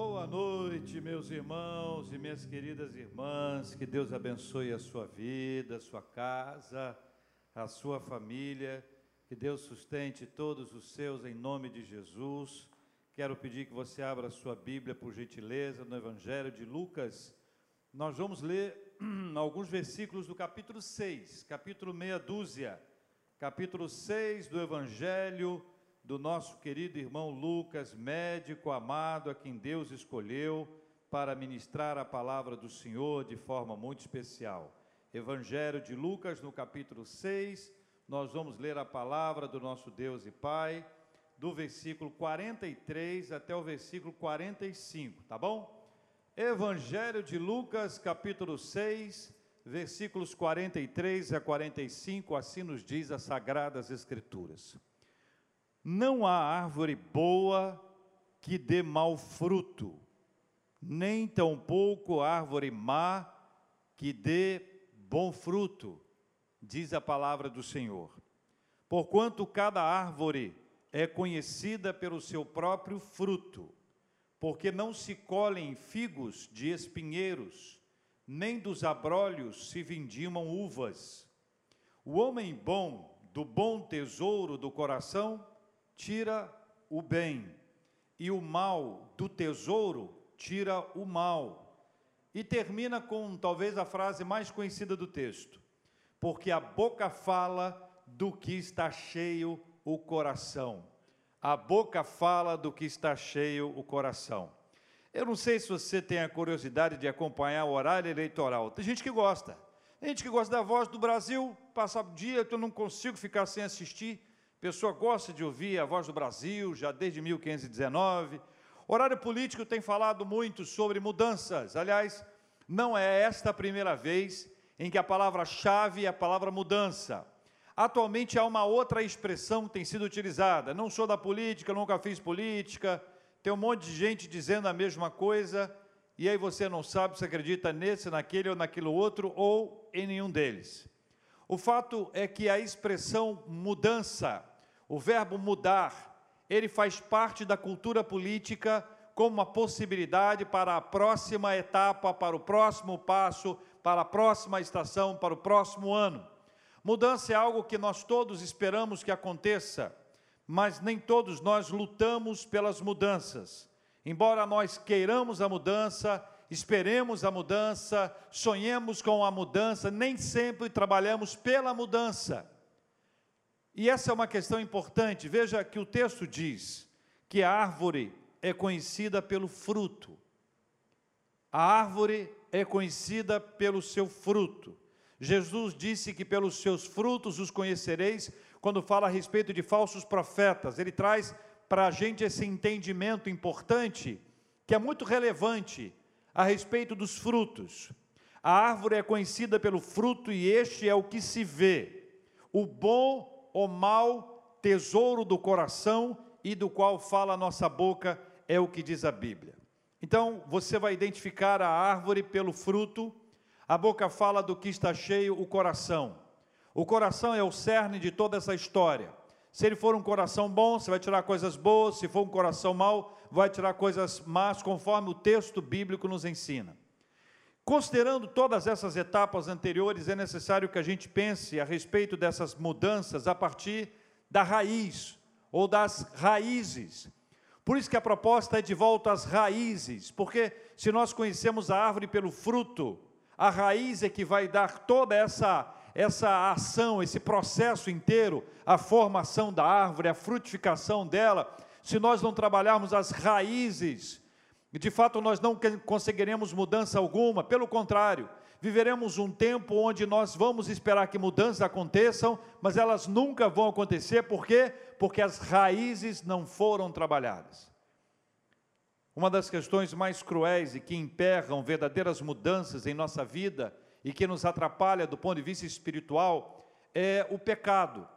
Boa noite, meus irmãos e minhas queridas irmãs. Que Deus abençoe a sua vida, a sua casa, a sua família. Que Deus sustente todos os seus em nome de Jesus. Quero pedir que você abra a sua Bíblia, por gentileza, no Evangelho de Lucas. Nós vamos ler alguns versículos do capítulo 6, capítulo meia dúzia, capítulo 6 do Evangelho do nosso querido irmão Lucas, médico amado, a quem Deus escolheu para ministrar a palavra do Senhor de forma muito especial. Evangelho de Lucas, no capítulo 6, nós vamos ler a palavra do nosso Deus e Pai, do versículo 43 até o versículo 45, tá bom? Evangelho de Lucas, capítulo 6, versículos 43 a 45, assim nos diz as Sagradas Escrituras. Não há árvore boa que dê mau fruto, nem tampouco árvore má que dê bom fruto, diz a palavra do Senhor. Porquanto cada árvore é conhecida pelo seu próprio fruto, porque não se colhem figos de espinheiros, nem dos abrolhos se vindimam uvas. O homem bom, do bom tesouro do coração, tira o bem, e o mal do tesouro tira o mal. E termina com talvez a frase mais conhecida do texto: porque a boca fala do que está cheio o coração. A boca fala do que está cheio o coração. Eu não sei se você tem a curiosidade de acompanhar o horário eleitoral. Tem gente que gosta. Tem gente que gosta da voz do Brasil, passa o dia eu não consigo ficar sem assistir. Pessoa gosta de ouvir a voz do Brasil, já desde 1519. Horário político tem falado muito sobre mudanças. Aliás, não é esta a primeira vez em que a palavra-chave é a palavra mudança. Atualmente há uma outra expressão que tem sido utilizada. Não sou da política, nunca fiz política. Tem um monte de gente dizendo a mesma coisa, e aí você não sabe se acredita nesse, naquele ou naquilo outro, ou em nenhum deles. O fato é que a expressão mudança, o verbo mudar, ele faz parte da cultura política como uma possibilidade para a próxima etapa, para o próximo passo, para a próxima estação, para o próximo ano. Mudança é algo que nós todos esperamos que aconteça, mas nem todos nós lutamos pelas mudanças. Embora nós queiramos a mudança, esperemos a mudança, sonhemos com a mudança, nem sempre trabalhamos pela mudança. E essa é uma questão importante. Veja que o texto diz que a árvore é conhecida pelo fruto. A árvore é conhecida pelo seu fruto. Jesus disse que pelos seus frutos os conhecereis, quando fala a respeito de falsos profetas. Ele traz para a gente esse entendimento importante, que é muito relevante a respeito dos frutos. A árvore é conhecida pelo fruto e este é o que se vê. O bom ou mau tesouro do coração e do qual fala a nossa boca é o que diz a Bíblia. Então, você vai identificar a árvore pelo fruto. A boca fala do que está cheio o coração. O coração é o cerne de toda essa história. Se ele for um coração bom, você vai tirar coisas boas, se for um coração mau, vai tirar coisas más, conforme o texto bíblico nos ensina. Considerando todas essas etapas anteriores, é necessário que a gente pense a respeito dessas mudanças a partir da raiz ou das raízes. Por isso que a proposta é de volta às raízes, porque se nós conhecemos a árvore pelo fruto, a raiz é que vai dar toda essa essa ação, esse processo inteiro, a formação da árvore, a frutificação dela, se nós não trabalharmos as raízes, de fato nós não conseguiremos mudança alguma, pelo contrário, viveremos um tempo onde nós vamos esperar que mudanças aconteçam, mas elas nunca vão acontecer, por quê? Porque as raízes não foram trabalhadas. Uma das questões mais cruéis e que emperram verdadeiras mudanças em nossa vida e que nos atrapalha do ponto de vista espiritual é o pecado.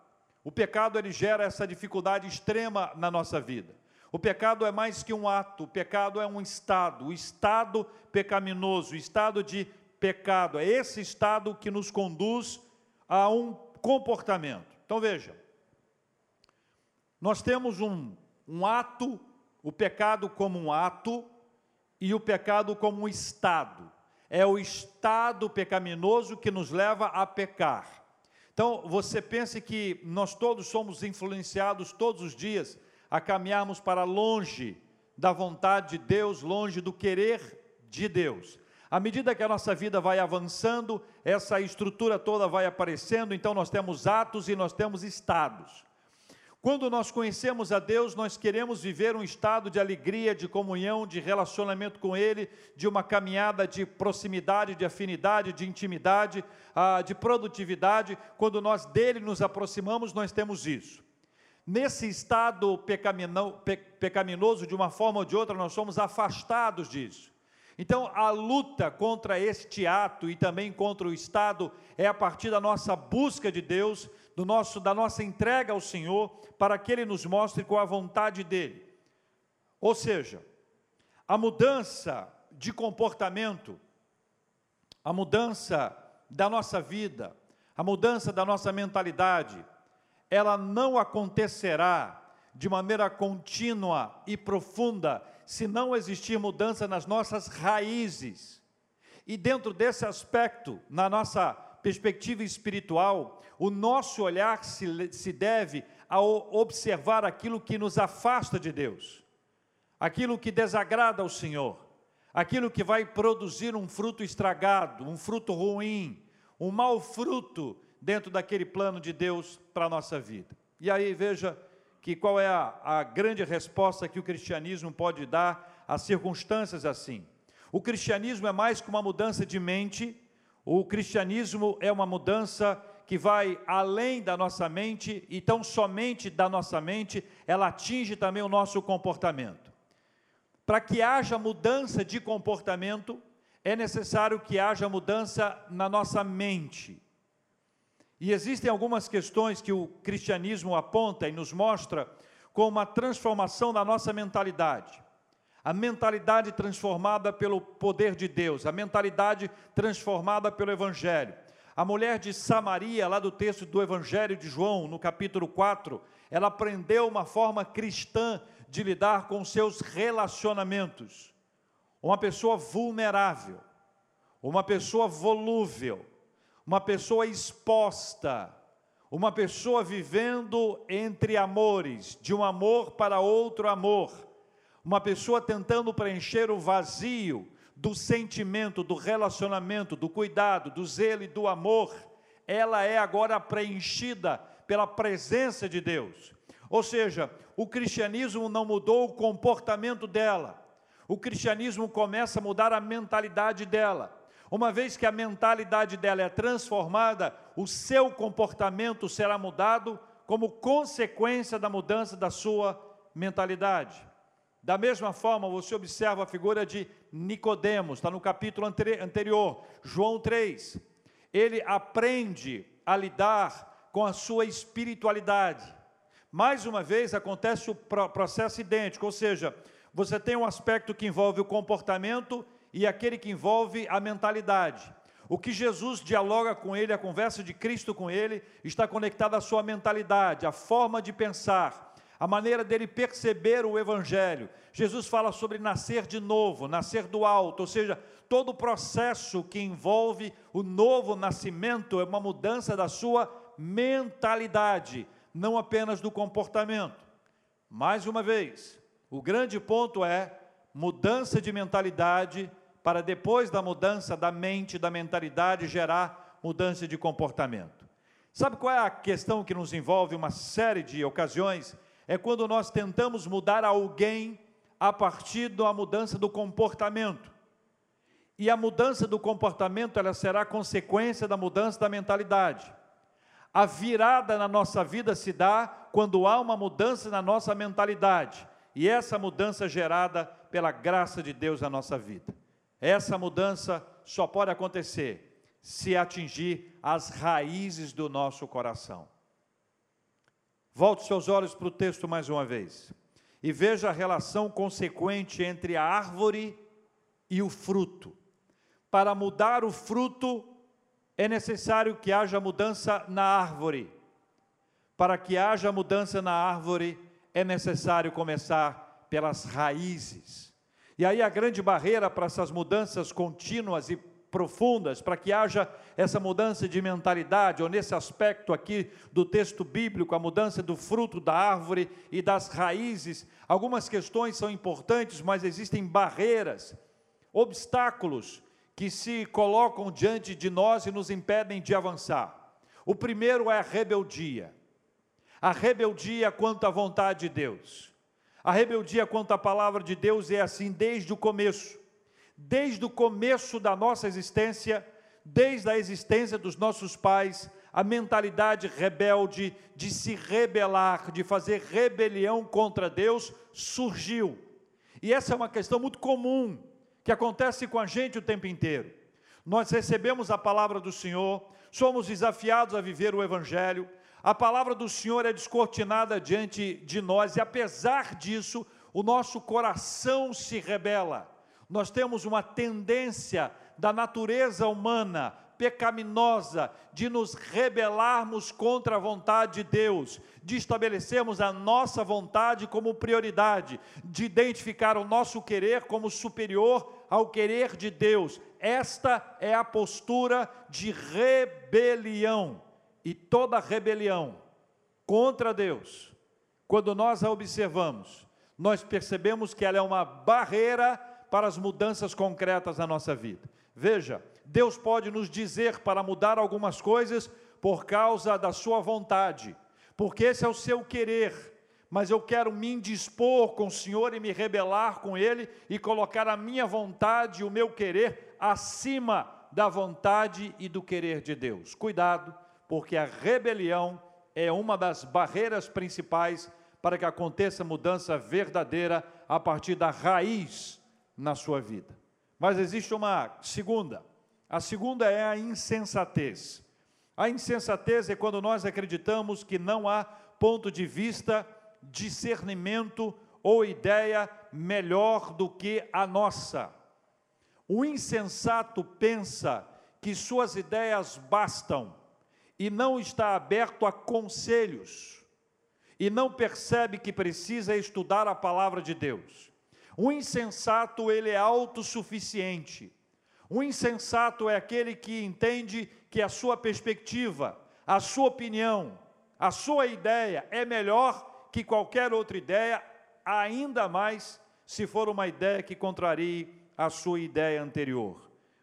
O pecado ele gera essa dificuldade extrema na nossa vida. O pecado é mais que um ato, o pecado é um estado, o estado pecaminoso, o estado de pecado. É esse estado que nos conduz a um comportamento. Então veja, nós temos um, um ato, o pecado como um ato, e o pecado como um estado. É o estado pecaminoso que nos leva a pecar. Então, você pense que nós todos somos influenciados todos os dias a caminharmos para longe da vontade de Deus, longe do querer de Deus. À medida que a nossa vida vai avançando, essa estrutura toda vai aparecendo, então nós temos atos e nós temos estados. Quando nós conhecemos a Deus, nós queremos viver um estado de alegria, de comunhão, de relacionamento com Ele, de uma caminhada de proximidade, de afinidade, de intimidade, ah, de produtividade. Quando nós dele nos aproximamos, nós temos isso. Nesse estado pecaminoso, de uma forma ou de outra, nós somos afastados disso. Então, a luta contra este ato e também contra o Estado é a partir da nossa busca de Deus, do nosso, da nossa entrega ao Senhor, para que Ele nos mostre qual a vontade dEle. Ou seja, a mudança de comportamento, a mudança da nossa vida, a mudança da nossa mentalidade, ela não acontecerá de maneira contínua e profunda se não existir mudança nas nossas raízes. E dentro desse aspecto, na nossa perspectiva espiritual, o nosso olhar se, se deve a observar aquilo que nos afasta de Deus, aquilo que desagrada ao Senhor, aquilo que vai produzir um fruto estragado, um fruto ruim, um mau fruto dentro daquele plano de Deus para a nossa vida. E aí veja que qual é a, a grande resposta que o cristianismo pode dar a circunstâncias assim. O cristianismo é mais que uma mudança de mente, o cristianismo é uma mudança que vai além da nossa mente e tão somente da nossa mente, ela atinge também o nosso comportamento. Para que haja mudança de comportamento, é necessário que haja mudança na nossa mente. E existem algumas questões que o cristianismo aponta e nos mostra como uma transformação da nossa mentalidade. A mentalidade transformada pelo poder de Deus, a mentalidade transformada pelo Evangelho. A mulher de Samaria, lá do texto do Evangelho de João, no capítulo 4, ela aprendeu uma forma cristã de lidar com seus relacionamentos. Uma pessoa vulnerável, uma pessoa volúvel, uma pessoa exposta, uma pessoa vivendo entre amores, de um amor para outro amor, uma pessoa tentando preencher o vazio do sentimento, do relacionamento, do cuidado, do zelo e do amor, ela é agora preenchida pela presença de Deus. Ou seja, o cristianismo não mudou o comportamento dela, o cristianismo começa a mudar a mentalidade dela. Uma vez que a mentalidade dela é transformada, o seu comportamento será mudado como consequência da mudança da sua mentalidade. Da mesma forma, você observa a figura de Nicodemos, está no capítulo anterior, João 3. Ele aprende a lidar com a sua espiritualidade. Mais uma vez acontece o processo idêntico, ou seja, você tem um aspecto que envolve o comportamento e aquele que envolve a mentalidade. O que Jesus dialoga com ele, a conversa de Cristo com ele, está conectada à sua mentalidade, à forma de pensar, a maneira dele perceber o Evangelho. Jesus fala sobre nascer de novo, nascer do alto, ou seja, todo o processo que envolve o novo nascimento é uma mudança da sua mentalidade, não apenas do comportamento. Mais uma vez, o grande ponto é mudança de mentalidade para depois da mudança da mente, da mentalidade, gerar mudança de comportamento. Sabe qual é a questão que nos envolve uma série de ocasiões? É quando nós tentamos mudar alguém a partir da mudança do comportamento. E a mudança do comportamento, ela será consequência da mudança da mentalidade. A virada na nossa vida se dá quando há uma mudança na nossa mentalidade. E essa mudança é gerada pela graça de Deus na nossa vida. Essa mudança só pode acontecer se atingir as raízes do nosso coração. Volte seus olhos para o texto mais uma vez e veja a relação consequente entre a árvore e o fruto. Para mudar o fruto, é necessário que haja mudança na árvore. Para que haja mudança na árvore, é necessário começar pelas raízes. E aí a grande barreira para essas mudanças contínuas e profundas, para que haja essa mudança de mentalidade, ou nesse aspecto aqui do texto bíblico, a mudança do fruto da árvore e das raízes. Algumas questões são importantes, mas existem barreiras, obstáculos que se colocam diante de nós e nos impedem de avançar. O primeiro é a rebeldia. A rebeldia quanto à vontade de Deus. A rebeldia quanto à palavra de Deus é assim desde o começo desde o começo da nossa existência, desde a existência dos nossos pais, a mentalidade rebelde de se rebelar, de fazer rebelião contra Deus, surgiu. E essa é uma questão muito comum, que acontece com a gente o tempo inteiro. Nós recebemos a palavra do Senhor, somos desafiados a viver o Evangelho, a palavra do Senhor é descortinada diante de nós, e apesar disso, o nosso coração se rebela nós temos uma tendência da natureza humana pecaminosa de nos rebelarmos contra a vontade de Deus, de estabelecermos a nossa vontade como prioridade, de identificar o nosso querer como superior ao querer de Deus. Esta é a postura de rebelião. E toda rebelião contra Deus, quando nós a observamos, nós percebemos que ela é uma barreira para as mudanças concretas na nossa vida. Veja, Deus pode nos dizer para mudar algumas coisas por causa da sua vontade, porque esse é o seu querer, mas eu quero me indispor com o Senhor e me rebelar com Ele e colocar a minha vontade e o meu querer acima da vontade e do querer de Deus. Cuidado, porque a rebelião é uma das barreiras principais para que aconteça mudança verdadeira a partir da raiz na sua vida. Mas existe uma segunda. A segunda é a insensatez. A insensatez é quando nós acreditamos que não há ponto de vista, discernimento ou ideia melhor do que a nossa. O insensato pensa que suas ideias bastam e não está aberto a conselhos e não percebe que precisa estudar a palavra de Deus. O insensato, ele é autossuficiente. O insensato é aquele que entende que a sua perspectiva, a sua opinião, a sua ideia é melhor que qualquer outra ideia, ainda mais se for uma ideia que contrarie a sua ideia anterior.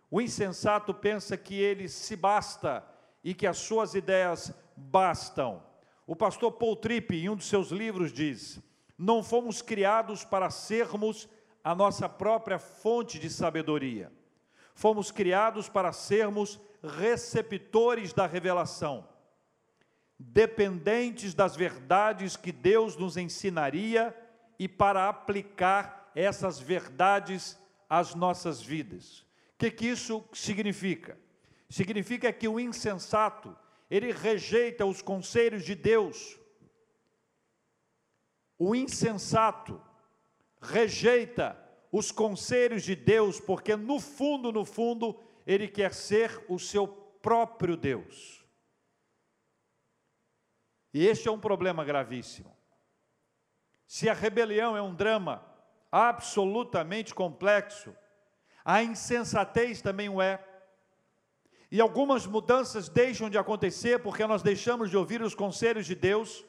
O insensato pensa que ele se basta e que as suas ideias bastam. O pastor Paul Tripp, em um dos seus livros, diz: não fomos criados para sermos a nossa própria fonte de sabedoria. Fomos criados para sermos receptores da revelação, dependentes das verdades que Deus nos ensinaria e para aplicar essas verdades às nossas vidas. O que, que isso significa? Significa que o insensato, ele rejeita os conselhos de Deus, o insensato rejeita os conselhos de Deus, porque no fundo, no fundo, ele quer ser o seu próprio Deus. E este é um problema gravíssimo. Se a rebelião é um drama absolutamente complexo, a insensatez também o é. E algumas mudanças deixam de acontecer porque nós deixamos de ouvir os conselhos de Deus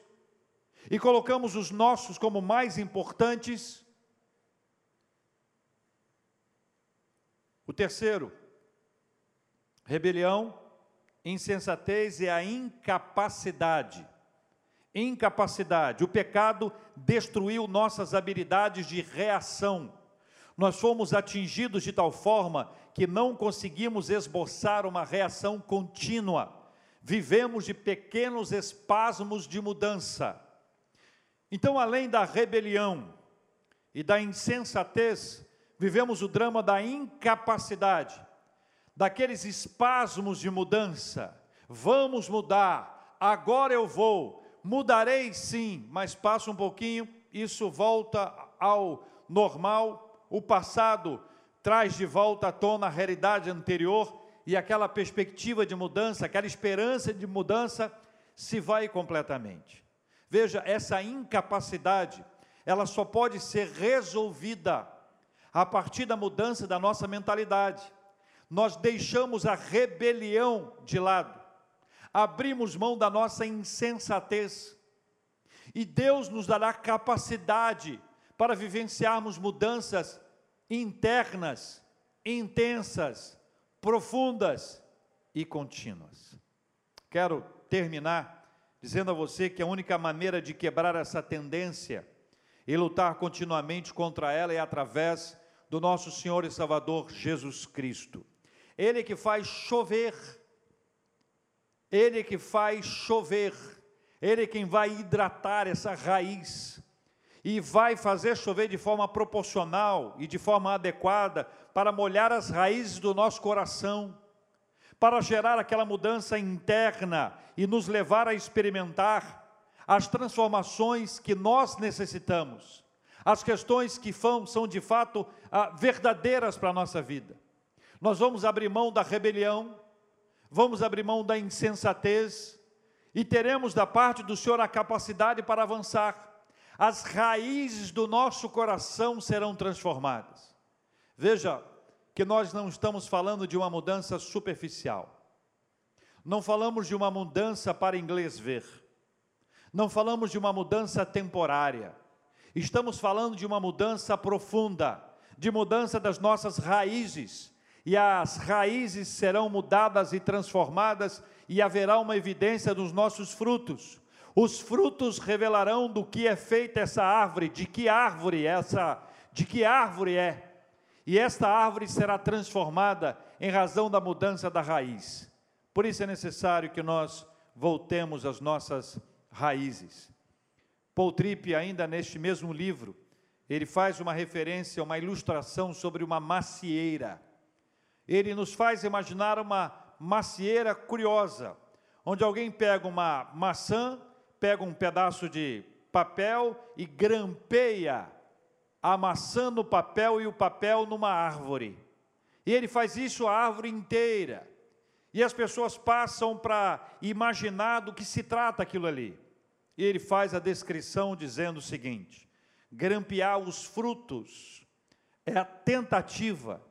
e colocamos os nossos como mais importantes. O terceiro, rebelião, insensatez e a incapacidade. Incapacidade. O pecado destruiu nossas habilidades de reação. Nós fomos atingidos de tal forma que não conseguimos esboçar uma reação contínua. Vivemos de pequenos espasmos de mudança. Então, além da rebelião e da insensatez, vivemos o drama da incapacidade, daqueles espasmos de mudança. Vamos mudar, agora eu vou, mudarei sim, mas passa um pouquinho, isso volta ao normal, o passado traz de volta à tona a realidade anterior e aquela perspectiva de mudança, aquela esperança de mudança se vai completamente. Veja, essa incapacidade, ela só pode ser resolvida a partir da mudança da nossa mentalidade. Nós deixamos a rebelião de lado, abrimos mão da nossa insensatez, e Deus nos dará capacidade para vivenciarmos mudanças internas, intensas, profundas e contínuas. Quero terminar dizendo a você que a única maneira de quebrar essa tendência e lutar continuamente contra ela é através do nosso Senhor e Salvador Jesus Cristo. Ele que faz chover, ele que faz chover, ele quem vai hidratar essa raiz e vai fazer chover de forma proporcional e de forma adequada para molhar as raízes do nosso coração para gerar aquela mudança interna e nos levar a experimentar as transformações que nós necessitamos, as questões que são de fato ah, verdadeiras para a nossa vida. Nós vamos abrir mão da rebelião, vamos abrir mão da insensatez e teremos da parte do Senhor a capacidade para avançar. As raízes do nosso coração serão transformadas. Veja, que nós não estamos falando de uma mudança superficial. Não falamos de uma mudança para inglês ver. Não falamos de uma mudança temporária. Estamos falando de uma mudança profunda, de mudança das nossas raízes. E as raízes serão mudadas e transformadas, e haverá uma evidência dos nossos frutos. Os frutos revelarão do que é feita essa árvore, de que árvore essa, de que árvore é e esta árvore será transformada em razão da mudança da raiz. Por isso é necessário que nós voltemos às nossas raízes. Paul Tripp, ainda neste mesmo livro, ele faz uma referência, uma ilustração sobre uma macieira. Ele nos faz imaginar uma macieira curiosa, onde alguém pega uma maçã, pega um pedaço de papel e grampeia a maçã no papel e o papel numa árvore. E ele faz isso a árvore inteira. E as pessoas passam para imaginar do que se trata aquilo ali. E ele faz a descrição dizendo o seguinte: grampear os frutos é a tentativa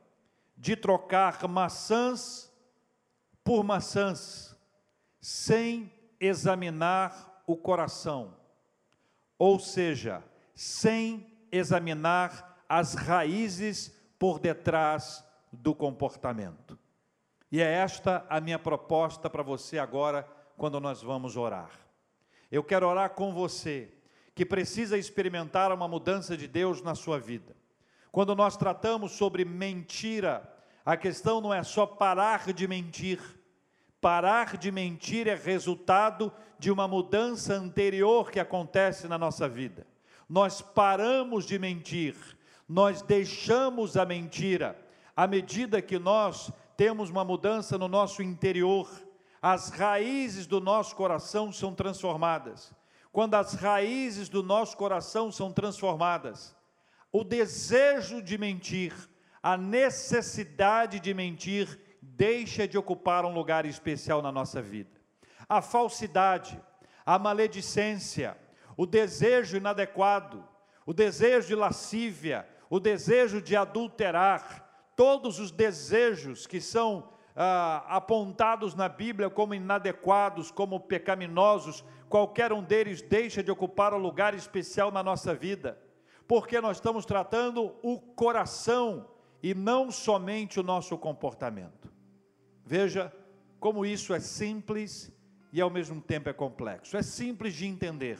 de trocar maçãs por maçãs, sem examinar o coração, ou seja, sem examinar as raízes por detrás do comportamento. E é esta a minha proposta para você agora, quando nós vamos orar. Eu quero orar com você, que precisa experimentar uma mudança de Deus na sua vida. Quando nós tratamos sobre mentira, a questão não é só parar de mentir. Parar de mentir é resultado de uma mudança anterior que acontece na nossa vida nós paramos de mentir, nós deixamos a mentira. À medida que nós temos uma mudança no nosso interior, as raízes do nosso coração são transformadas. Quando as raízes do nosso coração são transformadas, o desejo de mentir, a necessidade de mentir, deixa de ocupar um lugar especial na nossa vida. A falsidade, a maledicência, o desejo inadequado, o desejo de lascívia, o desejo de adulterar, todos os desejos que são ah, apontados na Bíblia como inadequados, como pecaminosos, qualquer um deles deixa de ocupar um lugar especial na nossa vida, porque nós estamos tratando o coração e não somente o nosso comportamento. Veja como isso é simples e ao mesmo tempo é complexo. É simples de entender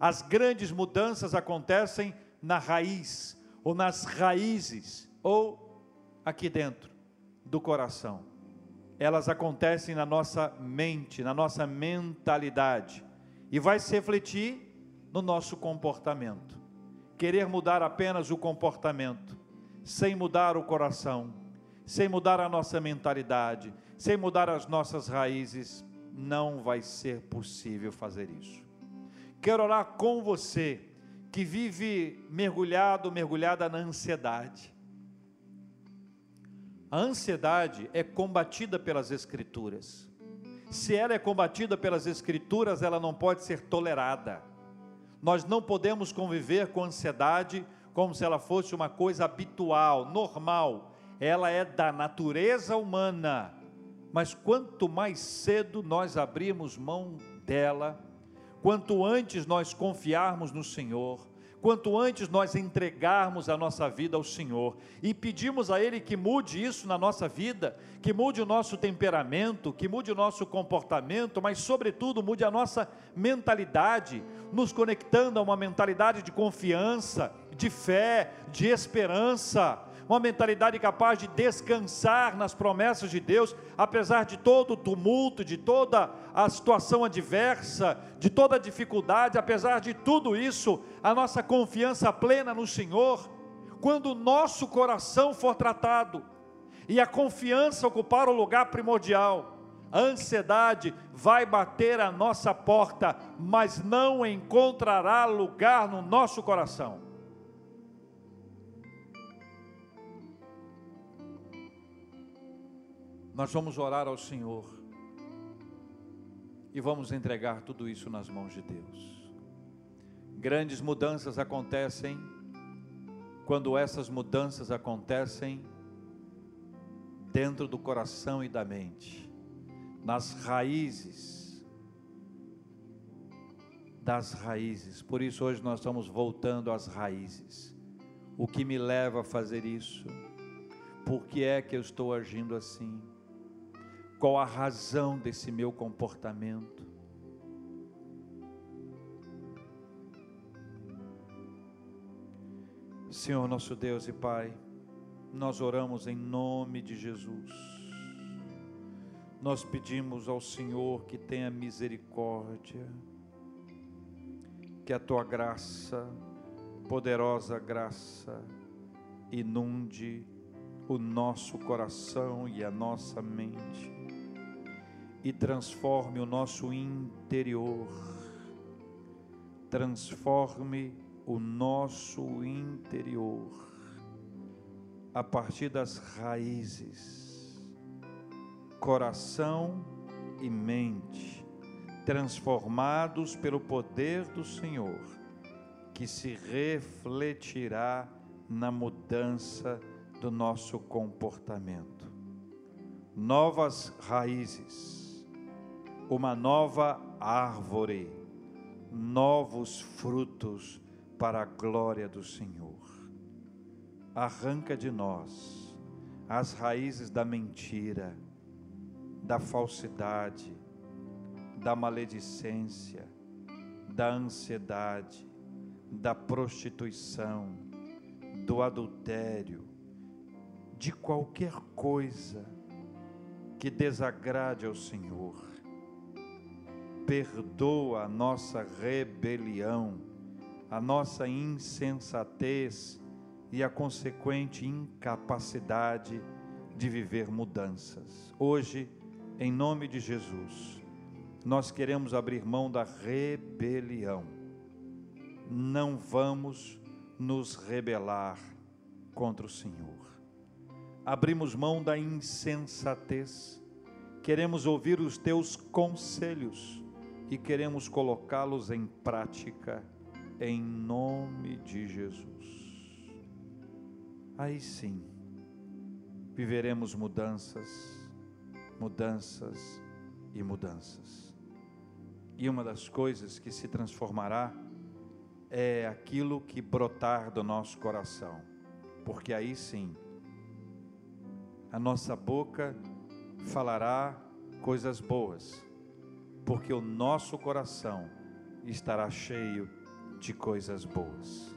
as grandes mudanças acontecem na raiz, ou nas raízes, ou aqui dentro do coração. Elas acontecem na nossa mente, na nossa mentalidade, e vai se refletir no nosso comportamento. Querer mudar apenas o comportamento, sem mudar o coração, sem mudar a nossa mentalidade, sem mudar as nossas raízes, não vai ser possível fazer isso. Quero orar com você que vive mergulhado, mergulhada na ansiedade. A ansiedade é combatida pelas Escrituras. Se ela é combatida pelas Escrituras, ela não pode ser tolerada. Nós não podemos conviver com ansiedade como se ela fosse uma coisa habitual, normal. Ela é da natureza humana. Mas quanto mais cedo nós abrirmos mão dela, quanto antes nós confiarmos no Senhor, quanto antes nós entregarmos a nossa vida ao Senhor e pedimos a Ele que mude isso na nossa vida, que mude o nosso temperamento, que mude o nosso comportamento, mas, sobretudo, mude a nossa mentalidade, nos conectando a uma mentalidade de confiança, de fé, de esperança uma mentalidade capaz de descansar nas promessas de Deus, apesar de todo o tumulto, de toda a situação adversa, de toda a dificuldade, apesar de tudo isso, a nossa confiança plena no Senhor, quando o nosso coração for tratado e a confiança ocupar o lugar primordial, a ansiedade vai bater a nossa porta, mas não encontrará lugar no nosso coração. Nós vamos orar ao Senhor e vamos entregar tudo isso nas mãos de Deus. Grandes mudanças acontecem quando essas mudanças acontecem dentro do coração e da mente, nas raízes das raízes. Por isso hoje nós estamos voltando às raízes. O que me leva a fazer isso? Por que é que eu estou agindo assim? Qual a razão desse meu comportamento? Senhor nosso Deus e Pai, nós oramos em nome de Jesus. Nós pedimos ao Senhor que tenha misericórdia, que a tua graça, poderosa graça, inunde o nosso coração e a nossa mente e transforme o nosso interior. Transforme o nosso interior a partir das raízes, coração e mente, transformados pelo poder do Senhor, que se refletirá na mudança do nosso comportamento. Novas raízes uma nova árvore, novos frutos para a glória do Senhor. Arranca de nós as raízes da mentira, da falsidade, da maledicência, da ansiedade, da prostituição, do adultério, de qualquer coisa que desagrade ao Senhor perdoa a nossa rebelião, a nossa insensatez e a consequente incapacidade de viver mudanças. Hoje, em nome de Jesus, nós queremos abrir mão da rebelião. Não vamos nos rebelar contra o Senhor. Abrimos mão da insensatez. Queremos ouvir os teus conselhos e queremos colocá-los em prática em nome de Jesus. Aí sim, viveremos mudanças, mudanças e mudanças. E uma das coisas que se transformará é aquilo que brotar do nosso coração, porque aí sim, a nossa boca falará coisas boas porque o nosso coração estará cheio de coisas boas.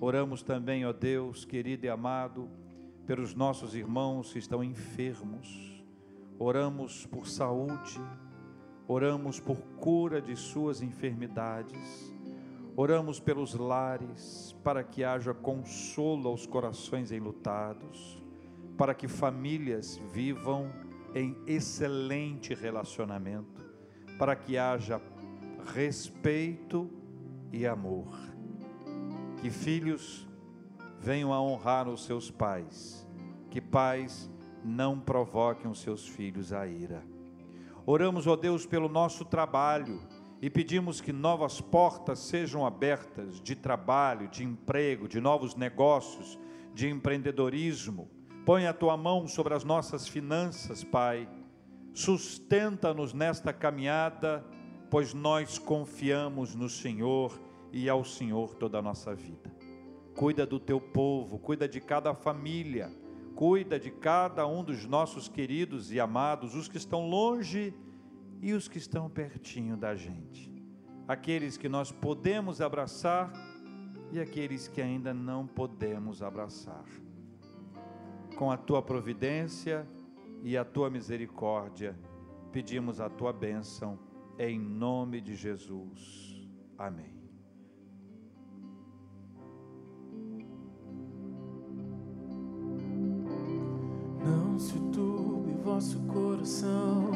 Oramos também, ó Deus querido e amado, pelos nossos irmãos que estão enfermos. Oramos por saúde, oramos por cura de suas enfermidades. Oramos pelos lares, para que haja consolo aos corações enlutados, para que famílias vivam em excelente relacionamento para que haja respeito e amor. Que filhos venham a honrar os seus pais, que pais não provoquem os seus filhos a ira. Oramos, ó Deus, pelo nosso trabalho e pedimos que novas portas sejam abertas de trabalho, de emprego, de novos negócios, de empreendedorismo. Põe a tua mão sobre as nossas finanças, Pai. Sustenta-nos nesta caminhada, pois nós confiamos no Senhor e ao Senhor toda a nossa vida. Cuida do teu povo, cuida de cada família, cuida de cada um dos nossos queridos e amados, os que estão longe e os que estão pertinho da gente. Aqueles que nós podemos abraçar e aqueles que ainda não podemos abraçar. Com a tua providência e a tua misericórdia, pedimos a tua bênção, em nome de Jesus. Amém. Não se turbe vosso coração,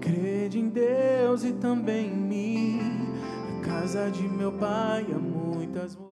crede em Deus e também em mim. A casa de meu pai há muitas